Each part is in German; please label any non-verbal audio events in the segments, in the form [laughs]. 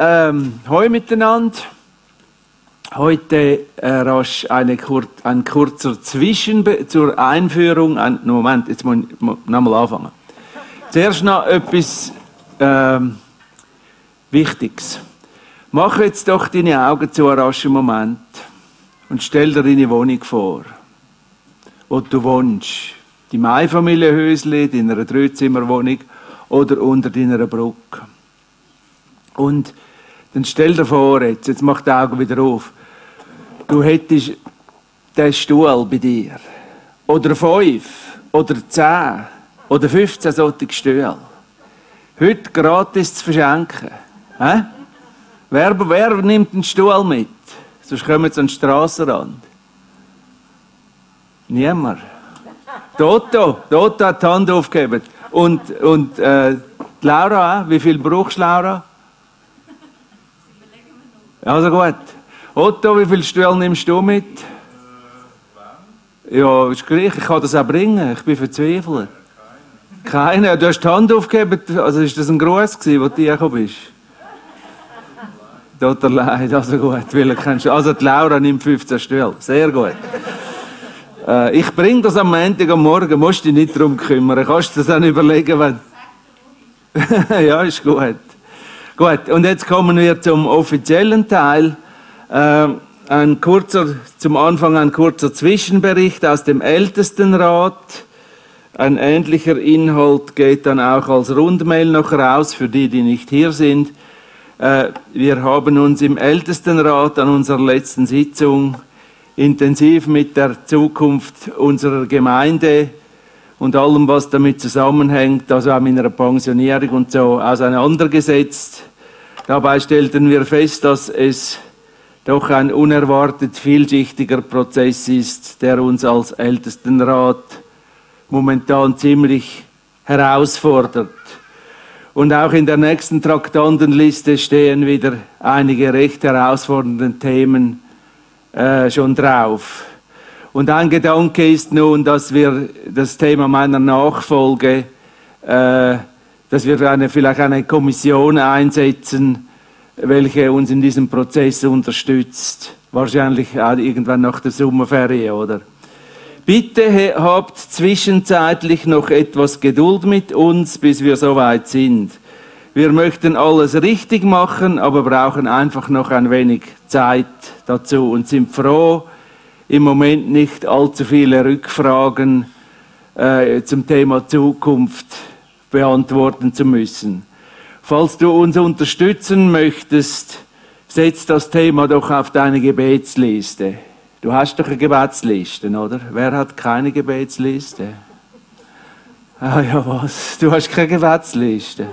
Ähm, hoi miteinander. Heute äh, rasch kur ein kurzer Zwischen zur Einführung. Ein, Moment, jetzt muss ich nochmal anfangen. Zuerst noch etwas ähm, Wichtiges. Mach jetzt doch deine Augen zu einem raschen Moment und stell dir deine Wohnung vor, wo du wohnst. Die Einfamilienhäusli, deiner Dreizimmerwohnung oder unter deiner Brücke. Und dann stell dir vor, jetzt, jetzt mach die Augen wieder auf. Du hättest den Stuhl bei dir. Oder fünf, oder zehn, oder 15 solche Stühle. Heute gratis zu verschenken. Hä? Wer, wer nimmt einen Stuhl mit? Sonst kommen sie an den Strassenrand. Niemand. Toto, Toto hat die Hand aufgegeben. Und, und äh, Laura, wie viel brauchst du, Laura? Also gut. Otto, wie viele Stühle nimmst du mit? Ja, ist gleich. Ich kann das auch bringen. Ich bin verzweifelt. Keine. Du hast die Hand aufgegeben. Also ist das ein Gruß gewesen, wo du gekommen bist? Tut dir leid. Also gut. Also die Laura nimmt 15 Stühle. Sehr gut. Äh, ich bringe das am Montag am Morgen. Musst dich nicht darum kümmern. Kannst du das dann überlegen, wenn... [laughs] ja, ist gut. Gut, und jetzt kommen wir zum offiziellen Teil. Äh, ein kurzer, zum Anfang ein kurzer Zwischenbericht aus dem Ältestenrat. Ein ähnlicher Inhalt geht dann auch als Rundmail noch raus für die, die nicht hier sind. Äh, wir haben uns im Ältestenrat an unserer letzten Sitzung intensiv mit der Zukunft unserer Gemeinde und allem, was damit zusammenhängt, also auch mit einer Pensionierung und so, auseinandergesetzt. Dabei stellten wir fest, dass es doch ein unerwartet vielschichtiger Prozess ist, der uns als Ältestenrat momentan ziemlich herausfordert. Und auch in der nächsten Traktandenliste stehen wieder einige recht herausfordernde Themen äh, schon drauf. Und ein Gedanke ist nun, dass wir das Thema meiner Nachfolge, äh, dass wir eine, vielleicht eine Kommission einsetzen, welche uns in diesem Prozess unterstützt. Wahrscheinlich irgendwann nach der Sommerferie, oder? Bitte habt zwischenzeitlich noch etwas Geduld mit uns, bis wir soweit sind. Wir möchten alles richtig machen, aber brauchen einfach noch ein wenig Zeit dazu und sind froh, im Moment nicht allzu viele Rückfragen äh, zum Thema Zukunft beantworten zu müssen. Falls du uns unterstützen möchtest, setz das Thema doch auf deine Gebetsliste. Du hast doch eine Gebetsliste, oder? Wer hat keine Gebetsliste? Ah ja, was? Du hast keine Gebetsliste?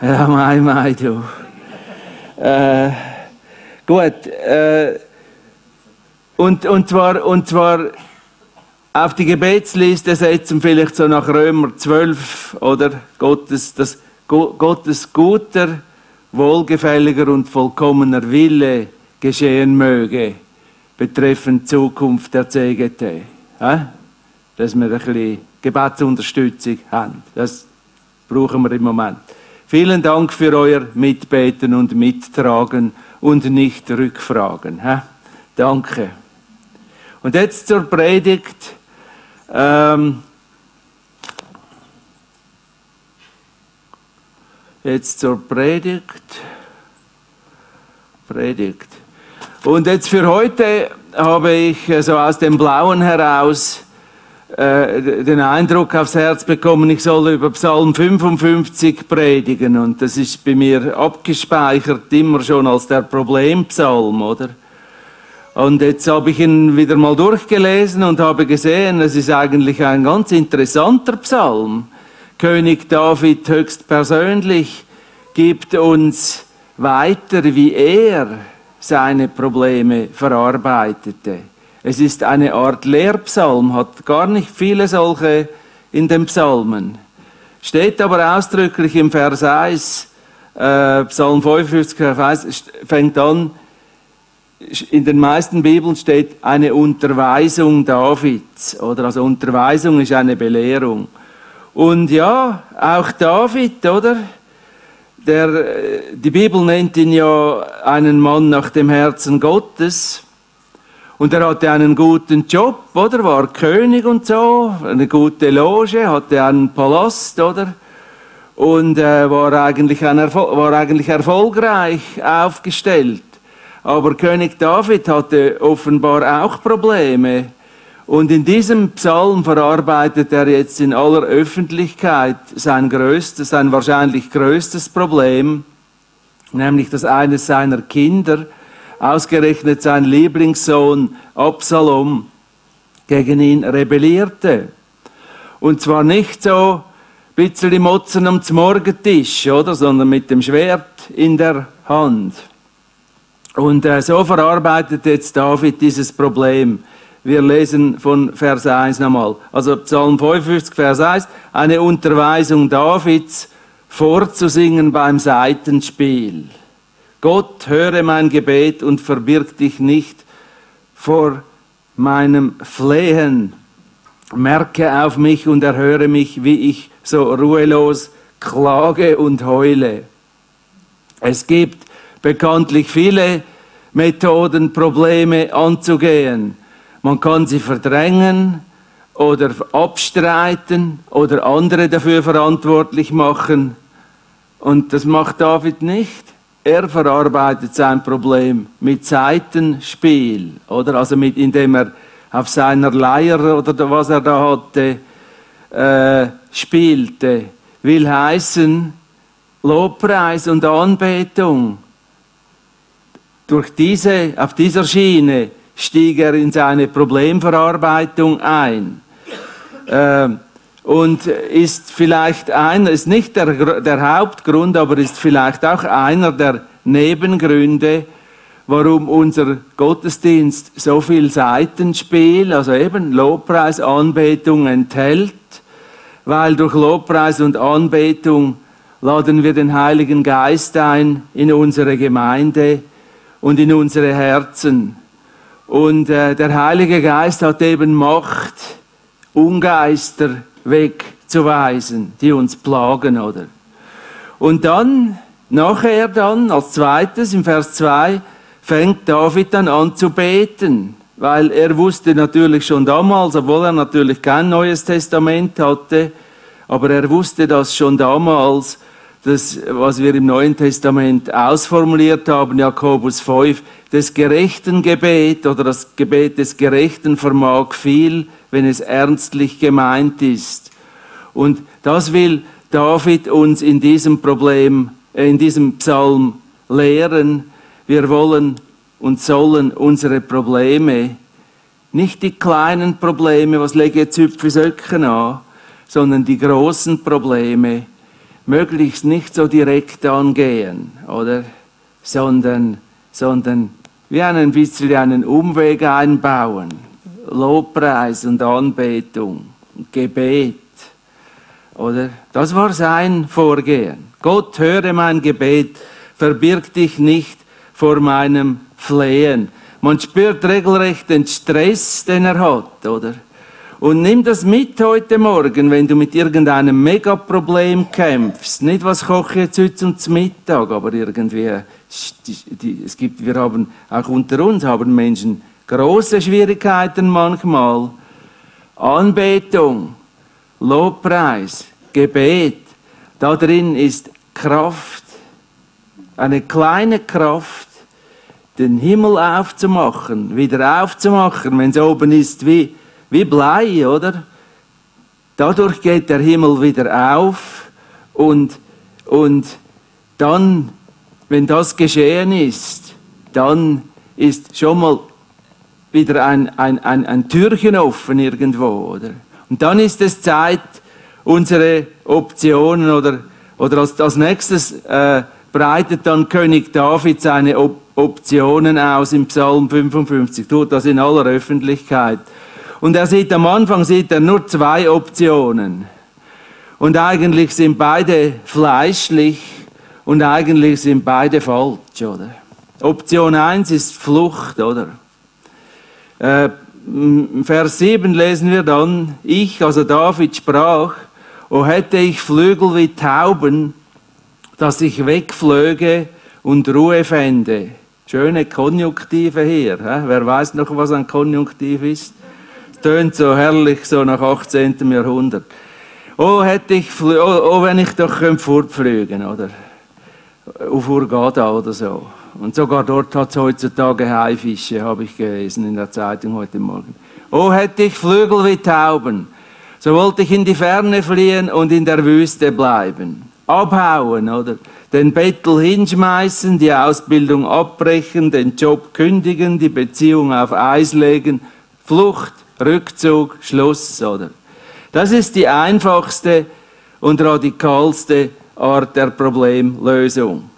Ja, mei, mei, du. Äh, gut, äh, und, und, zwar, und zwar auf die Gebetsliste setzen, vielleicht so nach Römer 12, oder? Gottes, das, Gottes guter, wohlgefälliger und vollkommener Wille geschehen möge, betreffend Zukunft der CGT. Ja? Dass wir ein bisschen Gebetsunterstützung haben. Das brauchen wir im Moment. Vielen Dank für euer Mitbeten und Mittragen und nicht Rückfragen. Ja? Danke. Und jetzt zur Predigt. Ähm, jetzt zur Predigt. Predigt. Und jetzt für heute habe ich so aus dem Blauen heraus äh, den Eindruck aufs Herz bekommen, ich soll über Psalm 55 predigen. Und das ist bei mir abgespeichert immer schon als der Problempsalm, oder? Und jetzt habe ich ihn wieder mal durchgelesen und habe gesehen, es ist eigentlich ein ganz interessanter Psalm. König David höchstpersönlich gibt uns weiter, wie er seine Probleme verarbeitete. Es ist eine Art Lehrpsalm, hat gar nicht viele solche in den Psalmen. Steht aber ausdrücklich im Vers 1, äh, Psalm 55, Vers 1, fängt an, in den meisten Bibeln steht eine Unterweisung Davids, oder? Also Unterweisung ist eine Belehrung. Und ja, auch David, oder? der, äh, die Bibel nennt ihn ja einen Mann nach dem Herzen Gottes. Und er hatte einen guten Job, oder? War König und so, eine gute Loge, hatte einen Palast, oder? Und äh, war, eigentlich ein war eigentlich erfolgreich aufgestellt. Aber König David hatte offenbar auch Probleme. Und in diesem Psalm verarbeitet er jetzt in aller Öffentlichkeit sein größtes, sein wahrscheinlich größtes Problem, nämlich dass eines seiner Kinder, ausgerechnet sein Lieblingssohn Absalom, gegen ihn rebellierte. Und zwar nicht so ein bisschen Motzen am Morgentisch, oder, sondern mit dem Schwert in der Hand. Und äh, so verarbeitet jetzt David dieses Problem. Wir lesen von Vers 1 nochmal. Also Psalm 55, Vers 1. Eine Unterweisung Davids vorzusingen beim Seitenspiel. Gott, höre mein Gebet und verbirg dich nicht vor meinem Flehen. Merke auf mich und erhöre mich, wie ich so ruhelos klage und heule. Es gibt bekanntlich viele Methoden, Probleme anzugehen. Man kann sie verdrängen oder abstreiten oder andere dafür verantwortlich machen. Und das macht David nicht. Er verarbeitet sein Problem mit Seitenspiel, oder? Also mit, indem er auf seiner Leier oder was er da hatte, äh, spielte. Will heißen, Lobpreis und Anbetung durch diese, auf dieser Schiene stieg er in seine Problemverarbeitung ein. Äh, und ist vielleicht einer, ist nicht der, der Hauptgrund, aber ist vielleicht auch einer der Nebengründe, warum unser Gottesdienst so viel Seitenspiel, also eben Lobpreis, Anbetung enthält, weil durch Lobpreis und Anbetung laden wir den Heiligen Geist ein in unsere Gemeinde und in unsere Herzen. Und äh, der Heilige Geist hat eben Macht, Ungeister wegzuweisen, die uns plagen, oder? Und dann, nachher dann, als zweites, im Vers 2, fängt David dann an zu beten, weil er wusste natürlich schon damals, obwohl er natürlich kein Neues Testament hatte, aber er wusste das schon damals, das, was wir im Neuen Testament ausformuliert haben, Jakobus 5, das gerechten Gebet oder das Gebet des Gerechten vermag viel, wenn es ernstlich gemeint ist. Und das will David uns in diesem Problem, äh, in diesem Psalm lehren. Wir wollen und sollen unsere Probleme, nicht die kleinen Probleme, was lege jetzt Hüpfe Söcken an, sondern die großen Probleme, möglichst nicht so direkt angehen, oder? Sondern, sondern wie ein bisschen einen Umweg einbauen. Lobpreis und Anbetung, Gebet, oder? Das war sein Vorgehen. Gott, höre mein Gebet, verbirg dich nicht vor meinem Flehen. Man spürt regelrecht den Stress, den er hat, oder? Und nimm das mit heute Morgen, wenn du mit irgendeinem Megaproblem kämpfst. Nicht, was koche ich jetzt heute zum Mittag, aber irgendwie, es gibt, wir haben, auch unter uns haben Menschen große Schwierigkeiten manchmal. Anbetung, Lobpreis, Gebet, da drin ist Kraft, eine kleine Kraft, den Himmel aufzumachen, wieder aufzumachen, wenn es oben ist wie wie Blei, oder? Dadurch geht der Himmel wieder auf und, und dann, wenn das geschehen ist, dann ist schon mal wieder ein, ein, ein, ein Türchen offen irgendwo, oder? Und dann ist es Zeit, unsere Optionen oder, oder als, als nächstes äh, breitet dann König David seine Op Optionen aus im Psalm 55, tut das in aller Öffentlichkeit. Und er sieht am Anfang sieht er nur zwei Optionen. Und eigentlich sind beide fleischlich und eigentlich sind beide falsch, oder? Option 1 ist Flucht, oder? Äh, Vers 7 lesen wir dann, ich, also David, sprach, o hätte ich Flügel wie Tauben, dass ich wegflöge und Ruhe fände. Schöne Konjunktive hier. He? Wer weiß noch, was ein Konjunktiv ist? Tönt so herrlich, so nach 18. Jahrhundert. Oh, hätte ich, oh, oh, wenn ich doch fortfliegen oder? Auf Urgada oder so. Und sogar dort hat es heutzutage Haifische, habe ich gelesen in der Zeitung heute Morgen. Oh, hätte ich Flügel wie Tauben, so wollte ich in die Ferne fliehen und in der Wüste bleiben. Abhauen, oder? Den Bettel hinschmeißen, die Ausbildung abbrechen, den Job kündigen, die Beziehung auf Eis legen. Flucht, Rückzug, Schluss, oder? Das ist die einfachste und radikalste Art der Problemlösung.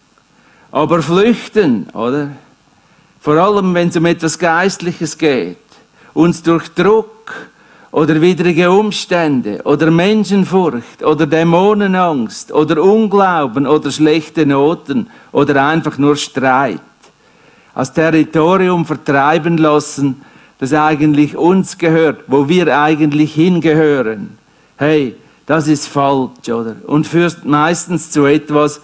Aber flüchten, oder? Vor allem, wenn es um etwas Geistliches geht, uns durch Druck oder widrige Umstände oder Menschenfurcht oder Dämonenangst oder Unglauben oder schlechte Noten oder einfach nur Streit als Territorium vertreiben lassen, das eigentlich uns gehört, wo wir eigentlich hingehören. Hey, das ist falsch, oder? Und führt meistens zu etwas,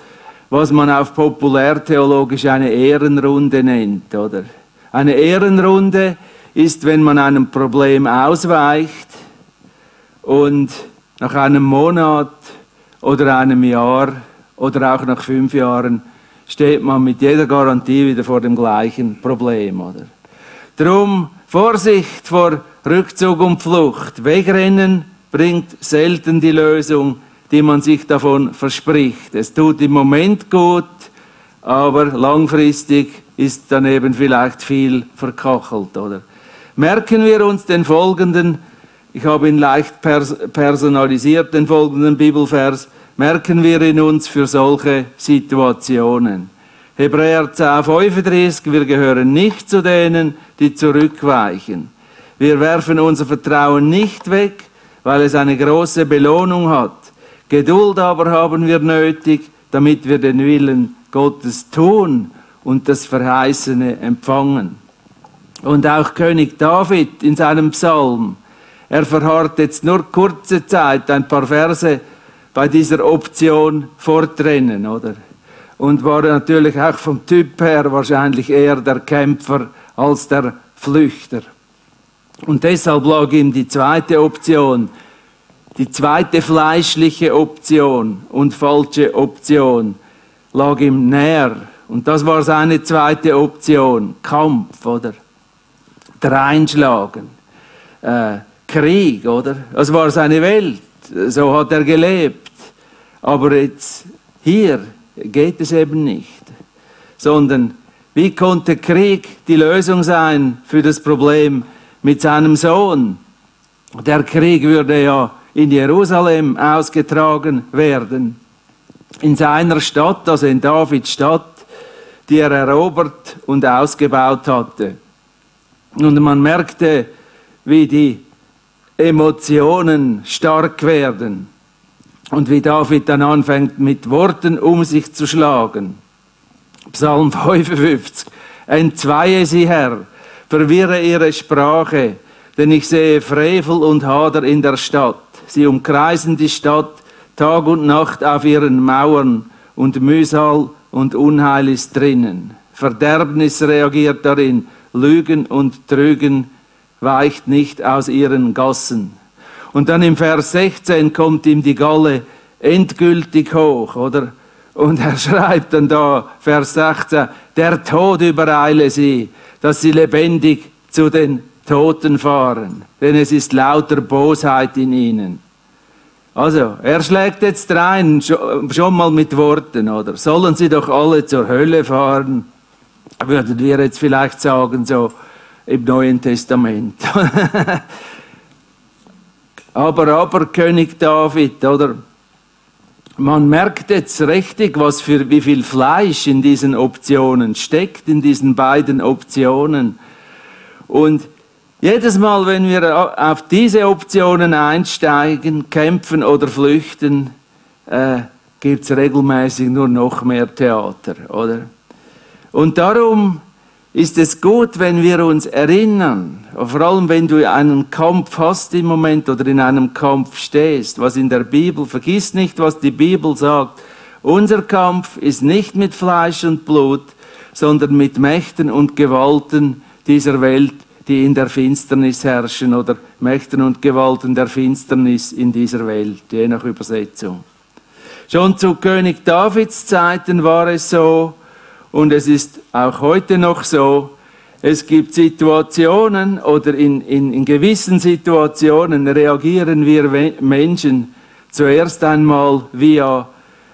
was man auf populärtheologisch eine Ehrenrunde nennt, oder? Eine Ehrenrunde ist, wenn man einem Problem ausweicht und nach einem Monat oder einem Jahr oder auch nach fünf Jahren steht man mit jeder Garantie wieder vor dem gleichen Problem, oder? Drum Vorsicht vor Rückzug und Flucht. Wegrennen bringt selten die Lösung, die man sich davon verspricht. Es tut im Moment gut, aber langfristig ist daneben vielleicht viel verkachelt, oder? Merken wir uns den folgenden, ich habe ihn leicht pers personalisiert, den folgenden Bibelvers, merken wir ihn uns für solche Situationen. Hebräer 10, 35, wir gehören nicht zu denen, die zurückweichen. Wir werfen unser Vertrauen nicht weg, weil es eine große Belohnung hat. Geduld aber haben wir nötig, damit wir den Willen Gottes tun und das Verheißene empfangen. Und auch König David in seinem Psalm, er verharrt jetzt nur kurze Zeit, ein paar Verse bei dieser Option vortrennen, oder? Und war natürlich auch vom Typ her wahrscheinlich eher der Kämpfer als der Flüchter. Und deshalb lag ihm die zweite Option, die zweite fleischliche Option und falsche Option lag ihm näher. Und das war seine zweite Option, Kampf, oder? Dreinschlagen, äh, Krieg, oder? Das war seine Welt, so hat er gelebt. Aber jetzt hier geht es eben nicht, sondern wie konnte Krieg die Lösung sein für das Problem mit seinem Sohn? Der Krieg würde ja in Jerusalem ausgetragen werden, in seiner Stadt, also in Davids Stadt, die er erobert und ausgebaut hatte. Und man merkte, wie die Emotionen stark werden und wie David dann anfängt, mit Worten um sich zu schlagen. Psalm [laughs] 55. Entzweie sie, Herr, verwirre ihre Sprache, denn ich sehe Frevel und Hader in der Stadt. Sie umkreisen die Stadt Tag und Nacht auf ihren Mauern und Mühsal und Unheil ist drinnen. Verderbnis reagiert darin, Lügen und Trügen weicht nicht aus ihren Gassen. Und dann im Vers 16 kommt ihm die Galle endgültig hoch, oder? Und er [laughs] schreibt dann da, Vers 16, der Tod übereile sie, dass sie lebendig zu den Toten fahren, denn es ist lauter Bosheit in ihnen. Also, er schlägt jetzt rein, schon mal mit Worten, oder? Sollen sie doch alle zur Hölle fahren? Würden wir jetzt vielleicht sagen, so im Neuen Testament. [laughs] aber, aber, König David, oder? man merkt jetzt richtig, was für wie viel Fleisch in diesen Optionen steckt, in diesen beiden Optionen. Und jedes Mal, wenn wir auf diese Optionen einsteigen, kämpfen oder flüchten, äh, gibt es regelmäßig nur noch mehr Theater, oder? Und darum ist es gut, wenn wir uns erinnern, vor allem wenn du einen Kampf hast im Moment oder in einem Kampf stehst, was in der Bibel, vergiss nicht, was die Bibel sagt. Unser Kampf ist nicht mit Fleisch und Blut, sondern mit Mächten und Gewalten dieser Welt, die in der Finsternis herrschen oder Mächten und Gewalten der Finsternis in dieser Welt, je nach Übersetzung. Schon zu König Davids Zeiten war es so und es ist auch heute noch so, es gibt Situationen oder in, in, in gewissen Situationen reagieren wir Menschen zuerst einmal via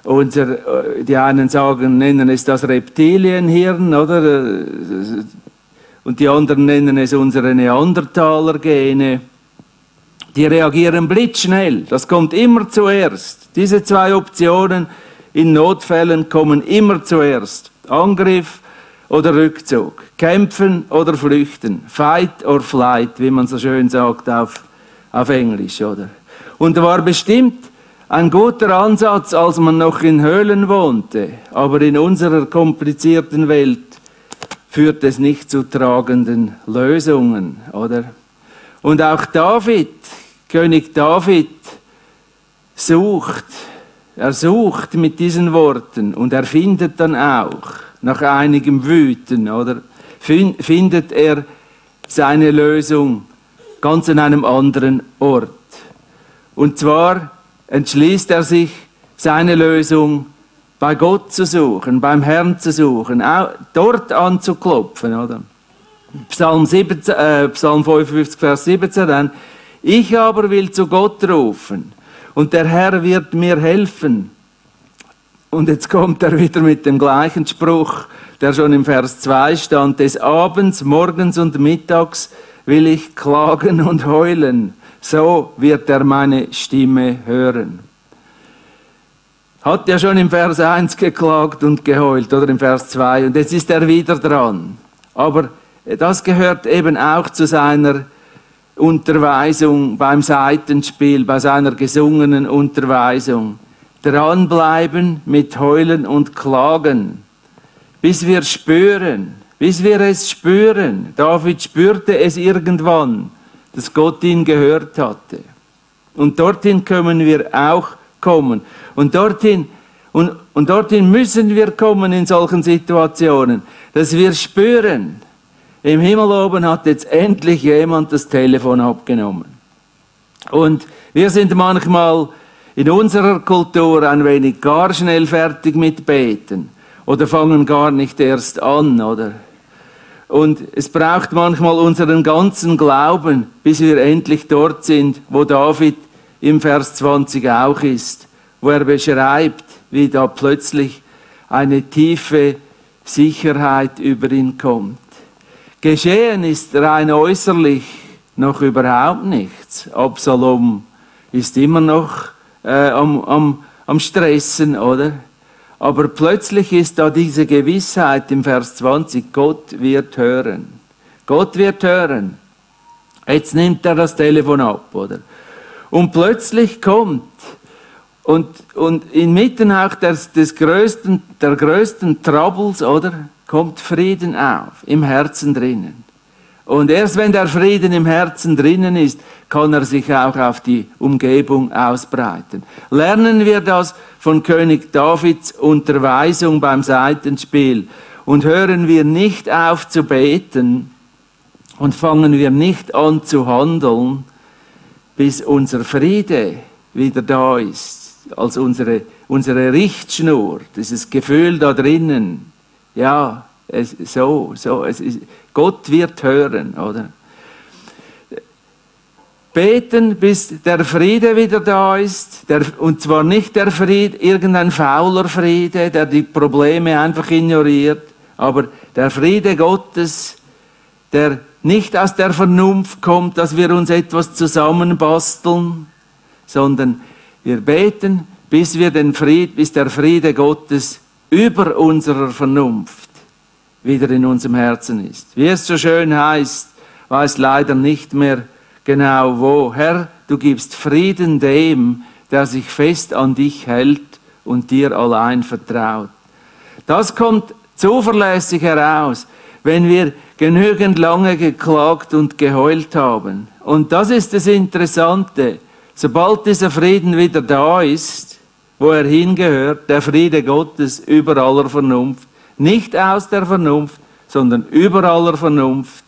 unser, die einen sagen, nennen es das Reptilienhirn, oder? Und die anderen nennen es unsere Neandertaler-Gene. Die reagieren blitzschnell. Das kommt immer zuerst. Diese zwei Optionen in Notfällen kommen immer zuerst. Angriff oder Rückzug. Kämpfen oder flüchten. Fight or flight, wie man so schön sagt auf, auf Englisch, oder? Und war bestimmt ein guter Ansatz, als man noch in Höhlen wohnte. Aber in unserer komplizierten Welt führt es nicht zu tragenden Lösungen, oder? Und auch David, König David, sucht, er sucht mit diesen Worten und er findet dann auch, nach einigem Wüten, oder, findet er seine Lösung ganz an einem anderen Ort. Und zwar entschließt er sich, seine Lösung bei Gott zu suchen, beim Herrn zu suchen, auch dort anzuklopfen, oder? Psalm, 17, äh, Psalm 55, Vers 17 dann, ich aber will zu Gott rufen und der Herr wird mir helfen. Und jetzt kommt er wieder mit dem gleichen Spruch, der schon im Vers 2 stand, des Abends, morgens und mittags will ich klagen und heulen so wird er meine Stimme hören. Hat ja schon im Vers 1 geklagt und geheult oder im Vers 2 und jetzt ist er wieder dran. Aber das gehört eben auch zu seiner Unterweisung beim Seitenspiel, bei seiner gesungenen Unterweisung. Dranbleiben mit Heulen und Klagen, bis wir spüren, bis wir es spüren. David spürte es irgendwann dass Gott ihn gehört hatte. Und dorthin können wir auch kommen. Und dorthin, und, und dorthin müssen wir kommen in solchen Situationen, dass wir spüren, im Himmel oben hat jetzt endlich jemand das Telefon abgenommen. Und wir sind manchmal in unserer Kultur ein wenig gar schnell fertig mit Beten oder fangen gar nicht erst an, oder? Und es braucht manchmal unseren ganzen Glauben, bis wir endlich dort sind, wo David im Vers 20 auch ist, wo er beschreibt, wie da plötzlich eine tiefe Sicherheit über ihn kommt. Geschehen ist rein äußerlich noch überhaupt nichts. Absalom ist immer noch äh, am, am, am Stressen, oder? Aber plötzlich ist da diese Gewissheit im Vers 20, Gott wird hören. Gott wird hören. Jetzt nimmt er das Telefon ab, oder? Und plötzlich kommt, und, und inmitten auch des, des größten, der größten Troubles, oder? Kommt Frieden auf, im Herzen drinnen. Und erst wenn der Frieden im Herzen drinnen ist, kann er sich auch auf die Umgebung ausbreiten. Lernen wir das von König Davids Unterweisung beim Seitenspiel und hören wir nicht auf zu beten und fangen wir nicht an zu handeln, bis unser Friede wieder da ist, als unsere, unsere Richtschnur, dieses Gefühl da drinnen. Ja, es, so, so, es ist, Gott wird hören, oder? Beten, bis der Friede wieder da ist, der, und zwar nicht der Friede, irgendein fauler Friede, der die Probleme einfach ignoriert, aber der Friede Gottes, der nicht aus der Vernunft kommt, dass wir uns etwas zusammenbasteln, sondern wir beten, bis wir den Fried, bis der Friede Gottes über unserer Vernunft wieder in unserem Herzen ist. Wie es so schön heißt, weiß leider nicht mehr genau wo. Herr, du gibst Frieden dem, der sich fest an dich hält und dir allein vertraut. Das kommt zuverlässig heraus, wenn wir genügend lange geklagt und geheult haben. Und das ist das Interessante. Sobald dieser Frieden wieder da ist, wo er hingehört, der Friede Gottes über aller Vernunft, nicht aus der Vernunft, sondern über aller Vernunft.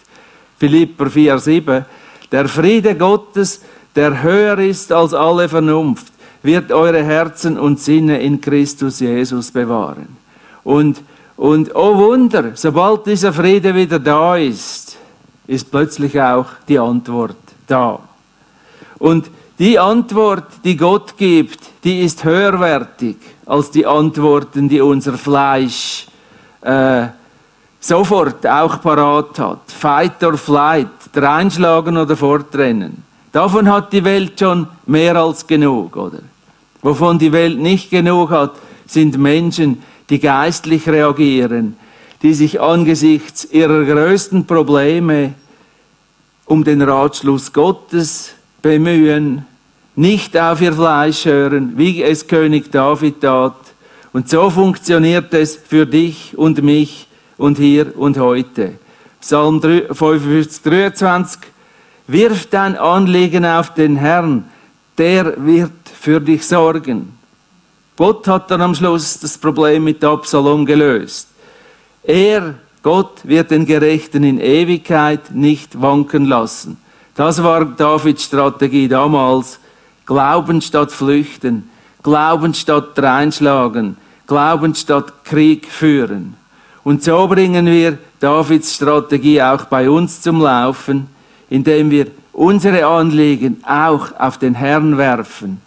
Philipper 4,7. Der Friede Gottes, der höher ist als alle Vernunft, wird eure Herzen und Sinne in Christus Jesus bewahren. Und, und oh Wunder, sobald dieser Friede wieder da ist, ist plötzlich auch die Antwort da. Und die Antwort, die Gott gibt, die ist höherwertig als die Antworten, die unser Fleisch äh, sofort auch parat hat. Fight or flight, dreinschlagen oder fortrennen. Davon hat die Welt schon mehr als genug, oder? Wovon die Welt nicht genug hat, sind Menschen, die geistlich reagieren, die sich angesichts ihrer größten Probleme um den Ratschluss Gottes bemühen, nicht auf ihr Fleisch hören, wie es König David tat. Und so funktioniert es für dich und mich und hier und heute. Psalm 55, 23. Wirf dein Anliegen auf den Herrn, der wird für dich sorgen. Gott hat dann am Schluss das Problem mit Absalom gelöst. Er, Gott, wird den Gerechten in Ewigkeit nicht wanken lassen. Das war Davids Strategie damals. Glauben statt flüchten, Glauben statt reinschlagen, Glauben statt Krieg führen. Und so bringen wir Davids Strategie auch bei uns zum Laufen, indem wir unsere Anliegen auch auf den Herrn werfen,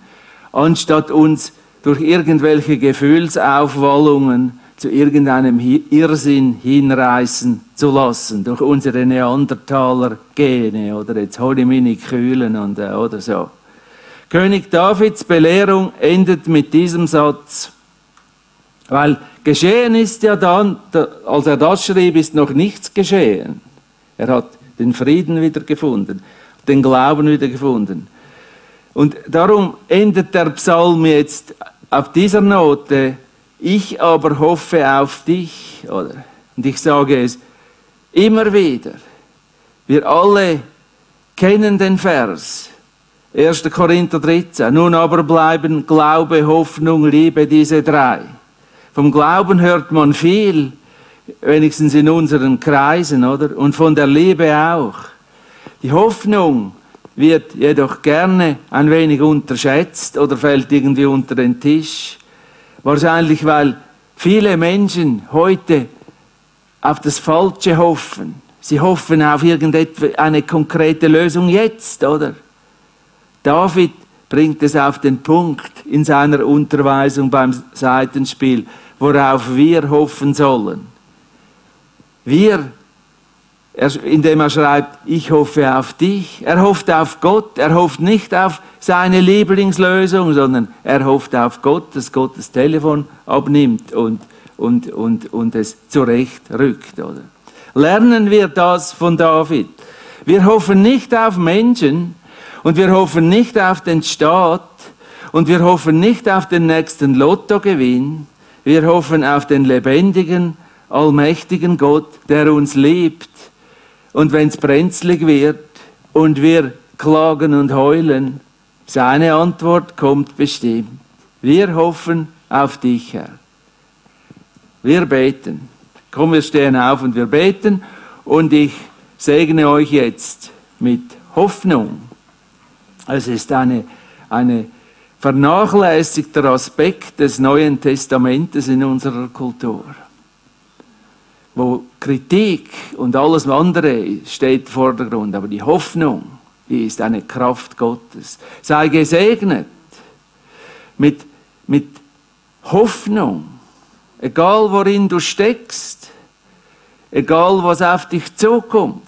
anstatt uns durch irgendwelche Gefühlsaufwallungen zu irgendeinem Irrsinn hinreißen zu lassen, durch unsere Neandertaler-Gene oder jetzt hole ich meine Kühlen und, oder so. König Davids Belehrung endet mit diesem Satz, weil geschehen ist ja dann, als er das schrieb, ist noch nichts geschehen. Er hat den Frieden wieder gefunden, den Glauben wieder gefunden. Und darum endet der Psalm jetzt auf dieser Note, ich aber hoffe auf dich, oder? Und ich sage es immer wieder. Wir alle kennen den Vers. 1. Korinther 13. Nun aber bleiben Glaube, Hoffnung, Liebe, diese drei. Vom Glauben hört man viel, wenigstens in unseren Kreisen, oder? Und von der Liebe auch. Die Hoffnung wird jedoch gerne ein wenig unterschätzt oder fällt irgendwie unter den Tisch. Wahrscheinlich, weil viele Menschen heute auf das Falsche hoffen. Sie hoffen auf irgendeine konkrete Lösung jetzt, oder? David bringt es auf den Punkt in seiner Unterweisung beim Seitenspiel, worauf wir hoffen sollen. Wir indem er schreibt, ich hoffe auf dich. Er hofft auf Gott, er hofft nicht auf seine Lieblingslösung, sondern er hofft auf Gott, dass Gott das Telefon abnimmt und, und, und, und es zurechtrückt. Oder? Lernen wir das von David. Wir hoffen nicht auf Menschen und wir hoffen nicht auf den Staat und wir hoffen nicht auf den nächsten Lottogewinn. Wir hoffen auf den lebendigen, allmächtigen Gott, der uns liebt und wenn es brenzlig wird und wir klagen und heulen, seine Antwort kommt bestimmt. Wir hoffen auf dich, Herr. Wir beten. Komm, wir stehen auf und wir beten und ich segne euch jetzt mit Hoffnung. Es ist eine, eine vernachlässigter Aspekt des Neuen Testamentes in unserer Kultur wo Kritik und alles andere steht im Vordergrund, aber die Hoffnung, die ist eine Kraft Gottes. Sei gesegnet mit, mit Hoffnung, egal worin du steckst, egal was auf dich zukommt,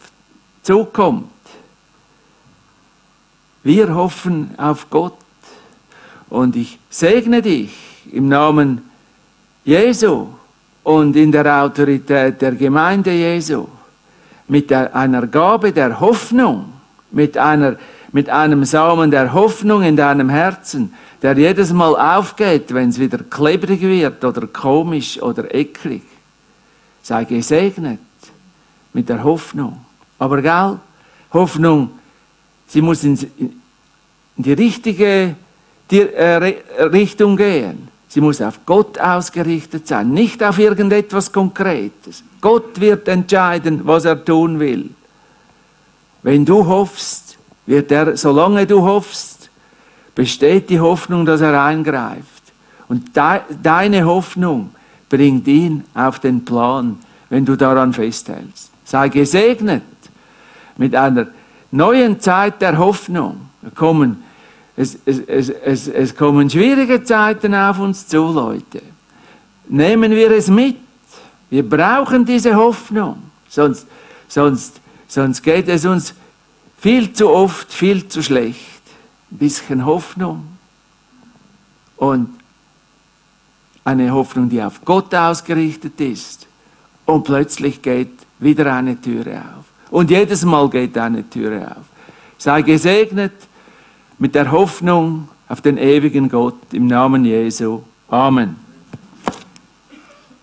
zukommt. Wir hoffen auf Gott und ich segne dich im Namen Jesu und in der Autorität der Gemeinde Jesu mit einer Gabe der Hoffnung, mit, einer, mit einem Samen der Hoffnung in deinem Herzen, der jedes Mal aufgeht, wenn es wieder klebrig wird oder komisch oder eklig. Sei gesegnet mit der Hoffnung. Aber gell, Hoffnung, sie muss in, die richtige äh, Richtung gehen. Sie muss auf Gott ausgerichtet sein, nicht auf irgendetwas Konkretes. Gott wird entscheiden, was er tun will. Wenn du hoffst, wird er, solange du hoffst, besteht die Hoffnung, dass er eingreift. Und de, deine Hoffnung bringt ihn auf den Plan, wenn du daran festhältst. Sei gesegnet mit einer neuen Zeit der Hoffnung. Kommen, es, es, es, es, kommen schwierige Zeiten auf uns zu, Leute. Nehmen wir es mit. Wir brauchen diese Hoffnung. Sonst, sonst, sonst geht es uns viel zu oft, viel zu schlecht. Ein bisschen Hoffnung und eine Hoffnung, die auf Gott ausgerichtet ist. Und plötzlich geht wieder eine Türe auf. Und jedes Mal geht eine Türe auf. Sei gesegnet mit der Hoffnung auf den ewigen Gott im Namen Jesu. Amen.